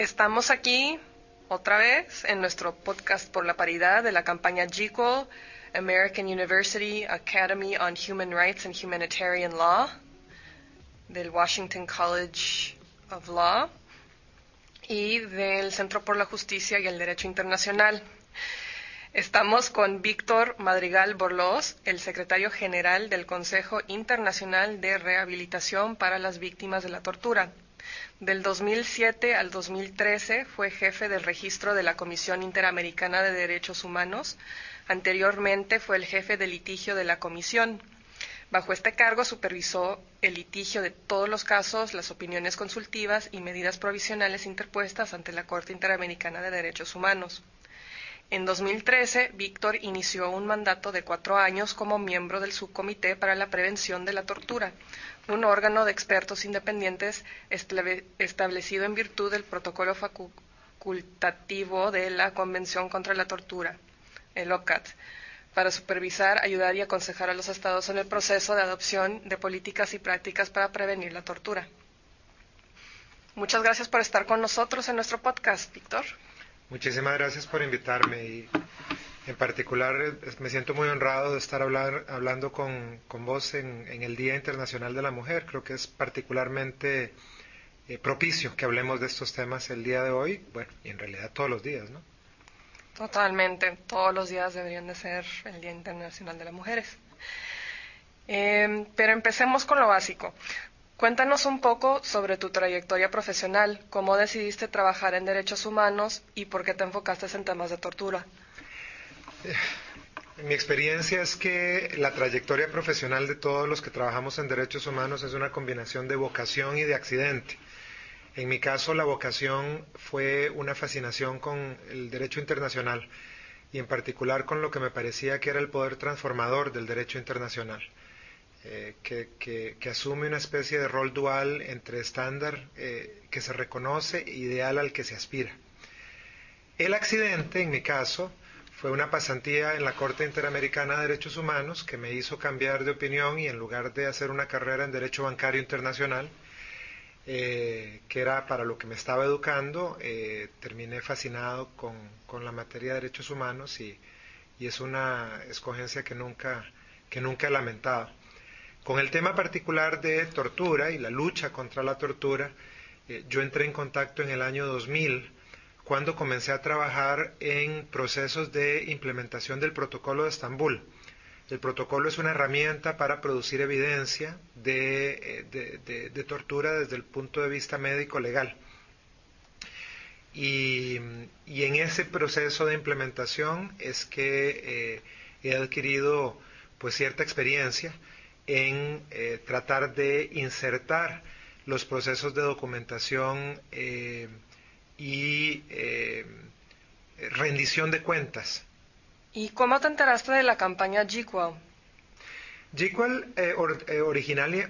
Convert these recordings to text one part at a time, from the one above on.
Estamos aquí otra vez en nuestro podcast por la paridad de la campaña GICO, American University Academy on Human Rights and Humanitarian Law, del Washington College of Law y del Centro por la Justicia y el Derecho Internacional. Estamos con Víctor Madrigal Borlós, el secretario general del Consejo Internacional de Rehabilitación para las Víctimas de la Tortura. Del 2007 al 2013 fue jefe del registro de la Comisión Interamericana de Derechos Humanos. Anteriormente fue el jefe de litigio de la Comisión. Bajo este cargo supervisó el litigio de todos los casos, las opiniones consultivas y medidas provisionales interpuestas ante la Corte Interamericana de Derechos Humanos. En 2013, Víctor inició un mandato de cuatro años como miembro del Subcomité para la Prevención de la Tortura, un órgano de expertos independientes establecido en virtud del protocolo facultativo de la Convención contra la Tortura, el OCAT, para supervisar, ayudar y aconsejar a los estados en el proceso de adopción de políticas y prácticas para prevenir la tortura. Muchas gracias por estar con nosotros en nuestro podcast, Víctor. Muchísimas gracias por invitarme y en particular me siento muy honrado de estar hablar, hablando con, vos en, el Día Internacional de la Mujer. Creo que es particularmente eh, propicio que hablemos de estos temas el día de hoy, bueno, y en realidad todos los días, ¿no? Totalmente, todos los días deberían de ser el Día Internacional de las Mujeres. Eh, pero empecemos con lo básico. Cuéntanos un poco sobre tu trayectoria profesional, cómo decidiste trabajar en derechos humanos y por qué te enfocaste en temas de tortura. Mi experiencia es que la trayectoria profesional de todos los que trabajamos en derechos humanos es una combinación de vocación y de accidente. En mi caso, la vocación fue una fascinación con el derecho internacional y en particular con lo que me parecía que era el poder transformador del derecho internacional. Eh, que, asume una especie de rol dual entre estándar eh, que se reconoce e ideal al que se aspira. El accidente, en mi caso, fue una pasantía en la Corte Interamericana de Derechos Humanos que me hizo cambiar de opinión y en lugar de hacer una carrera en Derecho Bancario Internacional, eh, que era para lo que me estaba educando, terminé fascinado con, la materia de derechos humanos y, y es una escogencia que nunca, que nunca he lamentado. Con el tema particular de tortura y la lucha contra la tortura, eh, yo entré en contacto en el año 2000 cuando comencé a trabajar en procesos de implementación del protocolo de Estambul. El protocolo es una herramienta para producir evidencia de, eh, tortura desde el punto de vista médico legal. Y, en ese proceso de implementación es que eh, he adquirido pues cierta experiencia en eh, tratar de insertar los procesos de documentación eh, y eh, rendición de cuentas. ¿Y cómo te enteraste de la campaña GQual? GQual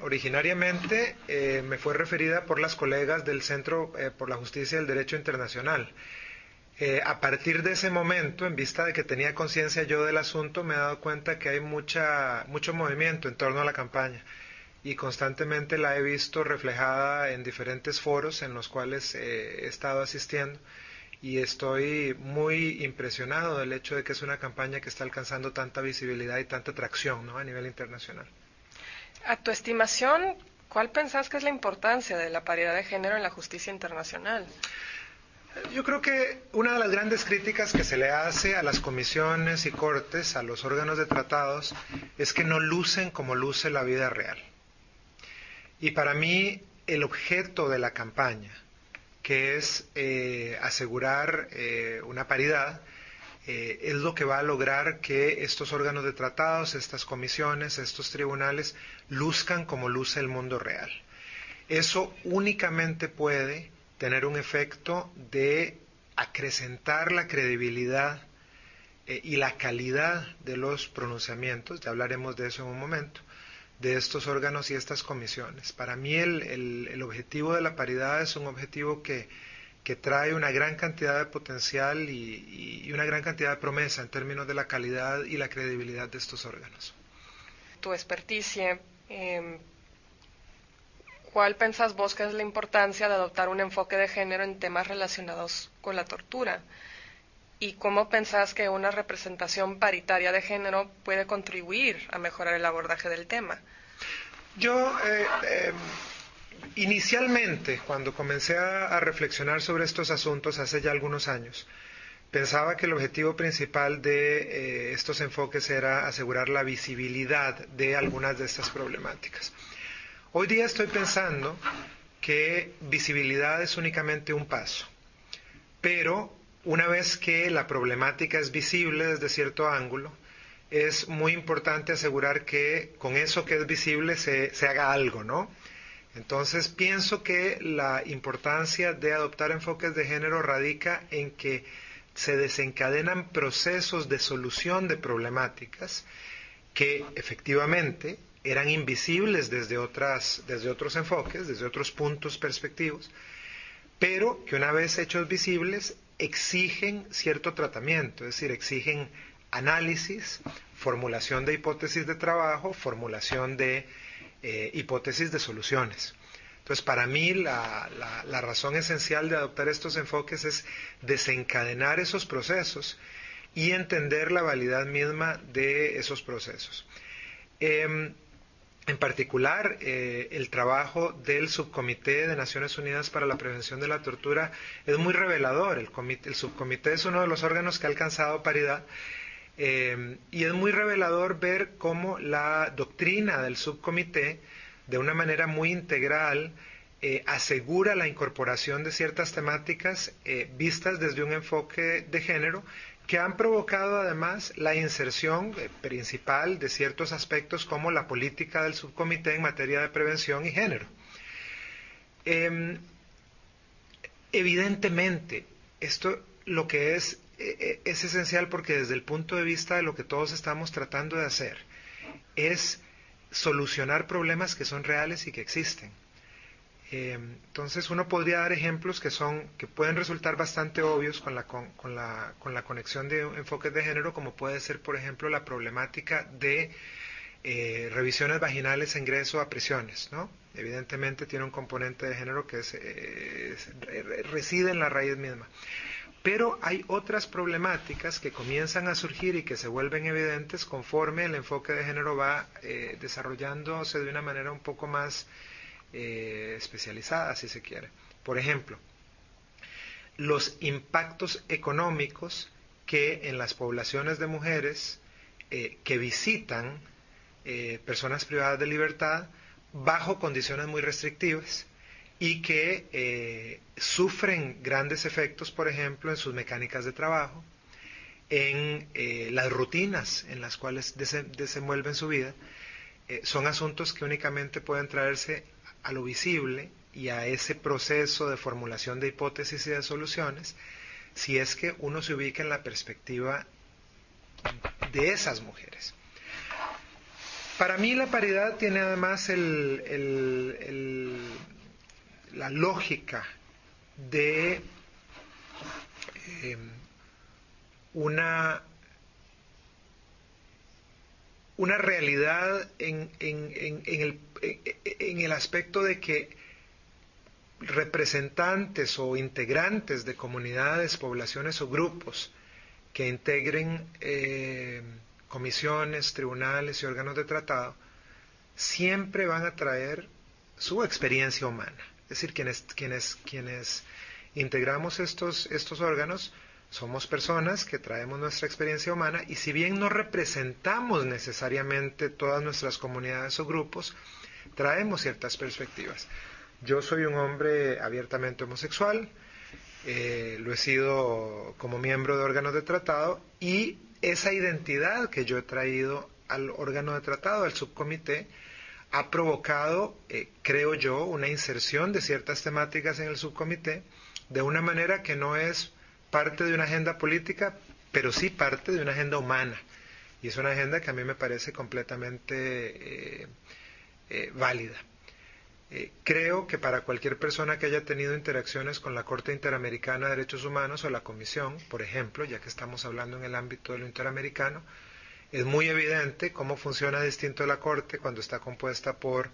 originariamente me fue referida por las colegas del Centro por la Justicia y el Derecho Internacional. Eh, a partir de ese momento, en vista de que tenía conciencia yo del asunto, me he dado cuenta que hay mucha, mucho movimiento en torno a la campaña y constantemente la he visto reflejada en diferentes foros en los cuales eh, he estado asistiendo y estoy muy impresionado del hecho de que es una campaña que está alcanzando tanta visibilidad y tanta atracción a nivel internacional. A tu estimación, ¿cuál pensás que es la importancia de la paridad de género en la justicia internacional? Yo creo que una de las grandes críticas que se le hace a las comisiones y cortes, a los órganos de tratados, es que no lucen como luce la vida real. Y para mí el objeto de la campaña, que es eh, asegurar eh, una paridad, eh, es lo que va a lograr que estos órganos de tratados, estas comisiones, estos tribunales, luzcan como luce el mundo real. Eso únicamente puede tener un efecto de acrecentar la credibilidad eh, y la calidad de los pronunciamientos, ya hablaremos de eso en un momento, de estos órganos y estas comisiones. Para mí el, objetivo de la paridad es un objetivo que, trae una gran cantidad de potencial y, una gran cantidad de promesa en términos de la calidad y la credibilidad de estos órganos. Tu experticia, em, ¿cuál pensás vos que es la importancia de adoptar un enfoque de género en temas relacionados con la tortura? ¿Y cómo pensás que una representación paritaria de género puede contribuir a mejorar el abordaje del tema? Yo, eh, em, inicialmente, cuando comencé a, reflexionar sobre estos asuntos hace ya algunos años, pensaba que el objetivo principal de eh, estos enfoques era asegurar la visibilidad de algunas de estas problemáticas. Hoy día estoy pensando que visibilidad es únicamente un paso, pero una vez que la problemática es visible desde cierto ángulo, es muy importante asegurar que con eso que es visible se, se haga algo, ¿no? Entonces pienso que la importancia de adoptar enfoques de género radica en que se desencadenan procesos de solución de problemáticas que efectivamente eran invisibles desde, otras, desde otros enfoques, desde otros puntos perspectivos, pero que una vez hechos visibles exigen cierto tratamiento, es decir, exigen análisis, formulación de hipótesis de trabajo, formulación de eh, hipótesis de soluciones. Entonces, para mí la, razón esencial de adoptar estos enfoques es desencadenar esos procesos y entender la validad misma de esos procesos. Em, en particular, eh, el trabajo del Subcomité de Naciones Unidas para la Prevención de la Tortura es muy revelador. El, subcomité es uno de los órganos que ha alcanzado paridad eh, y es muy revelador ver cómo la doctrina del subcomité, de una manera muy integral, eh, asegura la incorporación de ciertas temáticas vistas desde un enfoque de género que han provocado además la inserción principal de ciertos aspectos como la política del subcomité en materia de prevención y género. Em, evidentemente, esto lo que es e, e, es esencial porque desde el punto de vista de lo que todos estamos tratando de hacer es solucionar problemas que son reales y que existen. Eh, entonces uno podría dar ejemplos que son que pueden resultar bastante obvios con la, con, la, con la conexión de enfoques de género, como puede ser, por ejemplo, la problemática de eh, revisiones vaginales e ingreso a prisiones, ¿no? Evidentemente tiene un componente de género que eh, reside en la raíz misma. Pero hay otras problemáticas que comienzan a surgir y que se vuelven evidentes conforme el enfoque de género va eh, desarrollándose de una manera un poco más eh, especializada, si se quiere. Por ejemplo, los impactos económicos que en las poblaciones de mujeres eh, que visitan personas privadas de libertad bajo condiciones muy restrictivas y que eh, sufren grandes efectos, por ejemplo, en sus mecánicas de trabajo, en eh, las rutinas en las cuales desenvuelven su vida, eh, son asuntos que únicamente pueden traerse a lo visible y a ese proceso de formulación de hipótesis y de soluciones si es que uno se ubica en la perspectiva de esas mujeres. Para mí la paridad tiene además la lógica de eh, una, una realidad en, en, el, en el aspecto de que representantes o integrantes de comunidades, poblaciones o grupos que integren eh, comisiones, tribunales y órganos de tratado, siempre van a traer su experiencia humana. Es decir, quienes, quienes, quienes integramos estos, estos órganos somos personas que traemos nuestra experiencia humana y si bien no representamos necesariamente todas nuestras comunidades o grupos, traemos ciertas perspectivas. Yo soy un hombre abiertamente homosexual, eh, lo he sido como miembro de órganos de tratado y esa identidad que yo he traído al órgano de tratado, al subcomité, ha provocado, eh, creo yo, una inserción de ciertas temáticas en el subcomité de una manera que no es parte de una agenda política, pero sí parte de una agenda humana. Y es una agenda que a mí me parece completamente eh, eh, válida. creo que para cualquier persona que haya tenido interacciones con la Corte Interamericana de Derechos Humanos o la Comisión, por ejemplo, ya que estamos hablando en el ámbito de lo interamericano, es muy evidente cómo funciona distinto la Corte cuando está compuesta por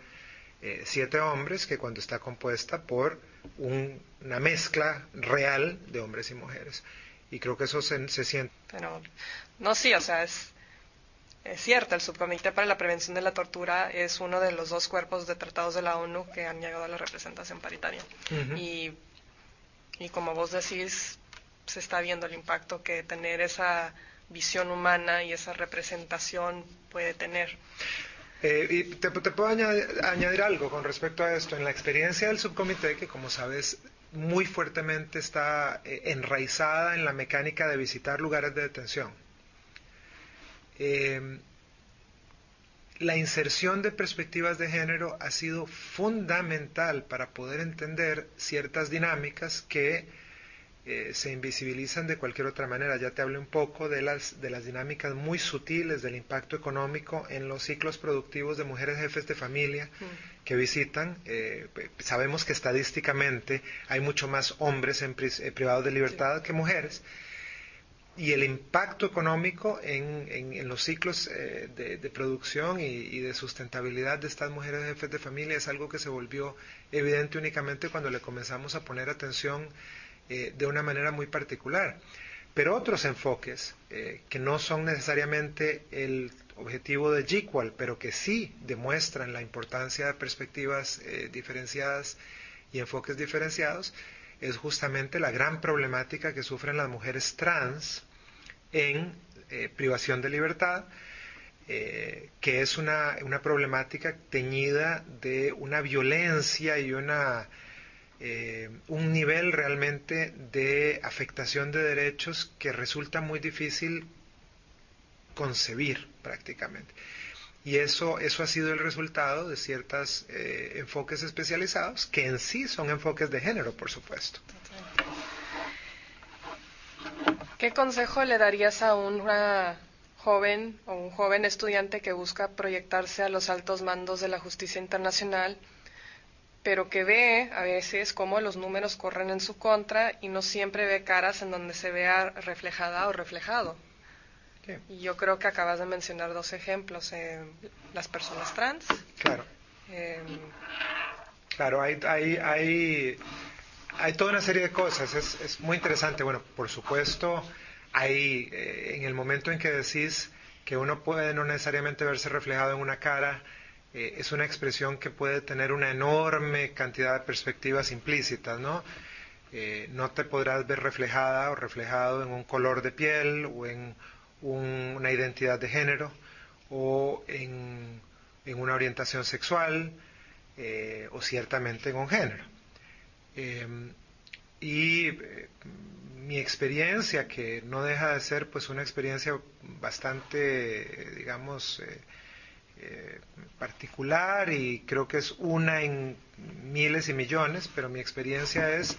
eh, siete hombres que cuando está compuesta por una mezcla real de hombres y mujeres. Y creo que eso se, se siente. Pero, no, sí, o sea, es, es cierto, el Subcomité para la Prevención de la Tortura es uno de los dos cuerpos de tratados de la ONU que han llegado a la representación paritaria. y, y como vos decís, se está viendo el impacto que tener esa visión humana y esa representación puede tener. Eh, y te, puedo añadir, algo con respecto a esto. En la experiencia del subcomité, que como sabes muy fuertemente está eh, enraizada en la mecánica de visitar lugares de detención, eh, la inserción de perspectivas de género ha sido fundamental para poder entender ciertas dinámicas que eh, se invisibilizan de cualquier otra manera. Ya te hablé un poco de las, de las dinámicas muy sutiles del impacto económico en los ciclos productivos de mujeres jefes de familia que visitan. Eh, sabemos que estadísticamente hay mucho más hombres en eh, privados de libertad que mujeres. Y el impacto económico en, en, los ciclos de, producción y, y, de sustentabilidad de estas mujeres jefes de familia es algo que se volvió evidente únicamente cuando le comenzamos a poner atención eh, de una manera muy particular. Pero otros enfoques, eh, que no son necesariamente el objetivo de GQual, pero que sí demuestran la importancia de perspectivas eh, diferenciadas y enfoques diferenciados, es justamente la gran problemática que sufren las mujeres trans en privación de libertad, que es una, una problemática teñida de una violencia y una eh, un nivel realmente de afectación de derechos que resulta muy difícil concebir prácticamente. Y eso, eso ha sido el resultado de ciertos eh, enfoques especializados, que en sí son enfoques de género, por supuesto. ¿Qué consejo le darías a una joven o un joven estudiante que busca proyectarse a los altos mandos de la justicia internacional pero que ve a veces cómo los números corren en su contra y no siempre ve caras en donde se vea reflejada o reflejado. Y yo creo que acabas de mencionar dos ejemplos, eh, las personas trans. Claro. Eh, claro, hay, hay, hay, hay, toda una serie de cosas, es, es muy interesante. Bueno, por supuesto, hay, eh, en el momento en que decís que uno puede no necesariamente verse reflejado en una cara, eh, es una expresión que puede tener una enorme cantidad de perspectivas implícitas, ¿no? Eh, no te podrás ver reflejada o reflejado en un color de piel o en una identidad de género o en, una orientación sexual eh, o ciertamente en un género. y mi experiencia, que no deja de ser pues una experiencia bastante, digamos, eh, particular y creo que es una en miles y millones, pero mi experiencia es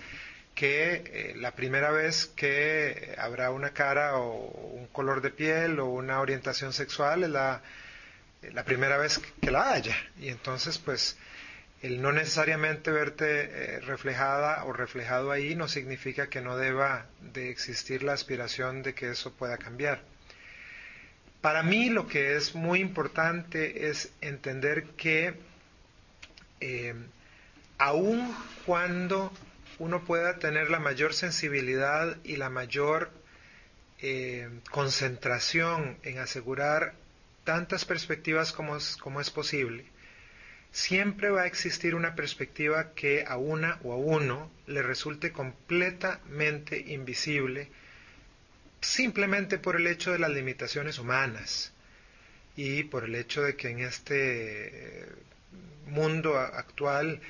que eh, la primera vez que habrá una cara o un color de piel o una orientación sexual es la, la primera vez que la haya. Y entonces, pues, el no necesariamente verte eh, reflejada o reflejado ahí no significa que no deba de existir la aspiración de que eso pueda cambiar. Para mí lo que es muy importante es entender que eh, aun cuando uno pueda tener la mayor sensibilidad y la mayor eh, concentración en asegurar tantas perspectivas como es, como es posible, siempre va a existir una perspectiva que a una o a uno le resulte completamente invisible simplemente por el hecho de las limitaciones humanas y por el hecho de que en este mundo actual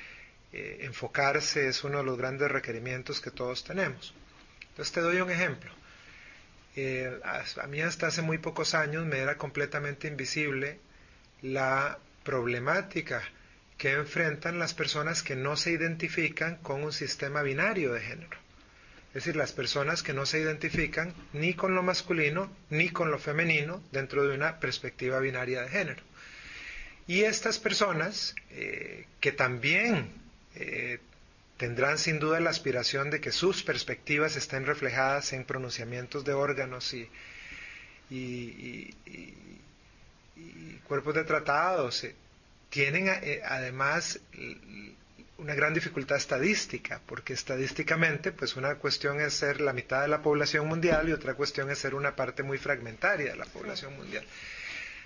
eh, enfocarse es uno de los grandes requerimientos que todos tenemos. Entonces te doy un ejemplo. Eh, a, mí hasta hace muy pocos años me era completamente invisible la problemática que enfrentan las personas que no se identifican con un sistema binario de género. Es decir, las personas que no se identifican ni con lo masculino ni con lo femenino dentro de una perspectiva binaria de género. Y estas personas, eh, que también eh, tendrán sin duda la aspiración de que sus perspectivas estén reflejadas en pronunciamientos de órganos y, cuerpos de tratados, eh, tienen además una gran dificultad estadística, porque estadísticamente, pues una cuestión es ser la mitad de la población mundial y otra cuestión es ser una parte muy fragmentaria de la población mundial.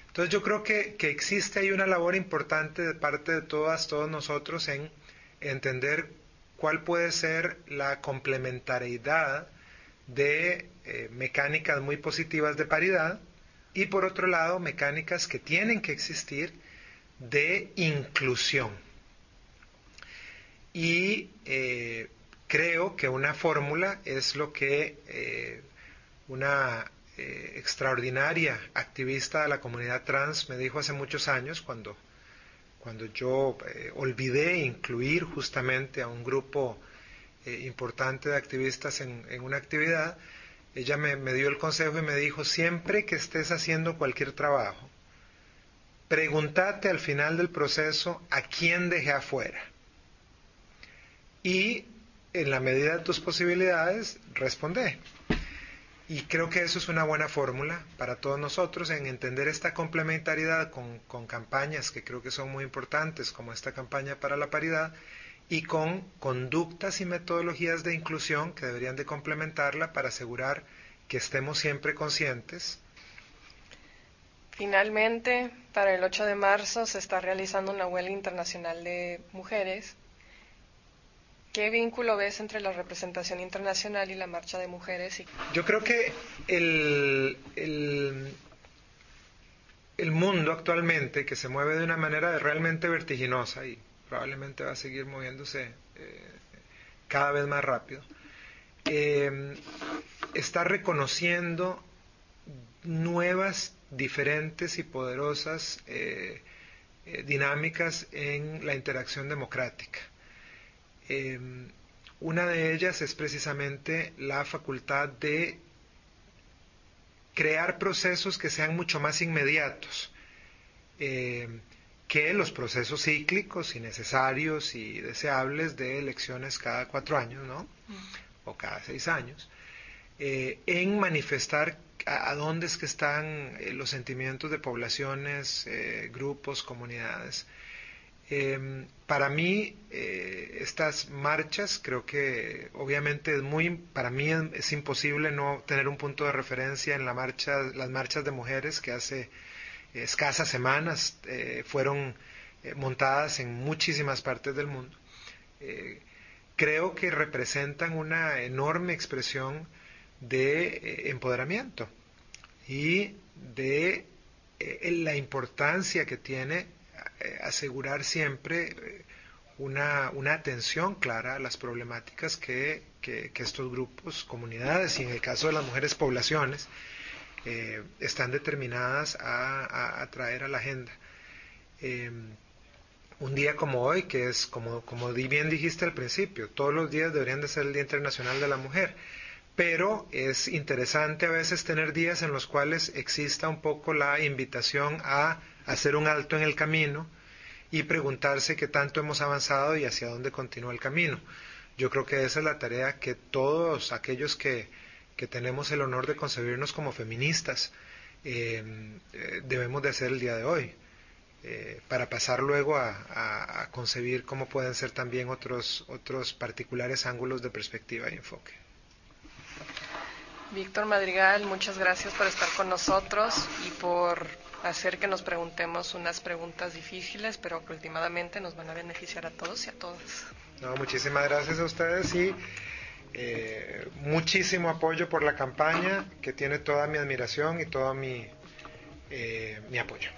Entonces yo creo que, que existe ahí una labor importante de parte de todas, todos nosotros en entender cuál puede ser la complementariedad de eh, mecánicas muy positivas de paridad y por otro lado mecánicas que tienen que existir de inclusión. Y eh, creo que una fórmula es lo que eh, una extraordinaria activista de la comunidad trans me dijo hace muchos años cuando, cuando yo olvidé incluir justamente a un grupo importante de activistas en, en una actividad, ella me, dio el consejo y me dijo, siempre que estés haciendo cualquier trabajo, pregúntate al final del proceso a quién dejé afuera. Y en la medida de tus posibilidades, responde. Y creo que eso es una buena fórmula para todos nosotros en entender esta complementariedad con, campañas que creo que son muy importantes, como esta campaña para la paridad, y con conductas y metodologías de inclusión que deberían de complementarla para asegurar que estemos siempre conscientes. Finalmente, para el 8 de marzo se está realizando una huelga internacional de mujeres. ¿Qué vínculo ves entre la representación internacional y la marcha de mujeres? Yo creo que el mundo actualmente, que se mueve de una manera realmente vertiginosa y probablemente va a seguir moviéndose eh, cada vez más rápido, eh, está reconociendo nuevas, diferentes y poderosas eh, dinámicas en la interacción democrática. Una de ellas es precisamente la facultad de crear procesos que sean mucho más inmediatos que los procesos cíclicos y necesarios y deseables de elecciones cada cuatro años, ¿no? Mm. O cada seis años, eh, en manifestar a, dónde es que están eh, los sentimientos de poblaciones, eh, grupos, comunidades. Em, para mí, estas marchas, creo que obviamente es muy, para mí es, imposible no tener un punto de referencia en la marcha, las marchas de mujeres que hace escasas semanas eh, fueron eh, montadas en muchísimas partes del mundo, eh, creo que representan una enorme expresión de empoderamiento y de la importancia que tiene asegurar siempre una, una, atención clara a las problemáticas que, que, estos grupos, comunidades y en el caso de las mujeres poblaciones, eh, están determinadas a, a, traer a la agenda. Un día como hoy, que es como, como bien dijiste al principio, todos los días deberían de ser el Día Internacional de la Mujer, pero es interesante a veces tener días en los cuales exista un poco la invitación a hacer un alto en el camino y preguntarse qué tanto hemos avanzado y hacia dónde continúa el camino. Yo creo que esa es la tarea que todos aquellos que que tenemos el honor de concebirnos como feministas, eh, eh, debemos de hacer el día de hoy, eh, para pasar luego a, concebir cómo pueden ser también otros, otros particulares ángulos de perspectiva y enfoque. Víctor Madrigal, muchas gracias por estar con nosotros y por hacer que nos preguntemos unas preguntas difíciles, pero que últimamente nos van a beneficiar a todos y a todas. No, muchísimas gracias a ustedes y eh, muchísimo apoyo por la campaña, que tiene toda mi admiración y todo mi, eh, mi apoyo.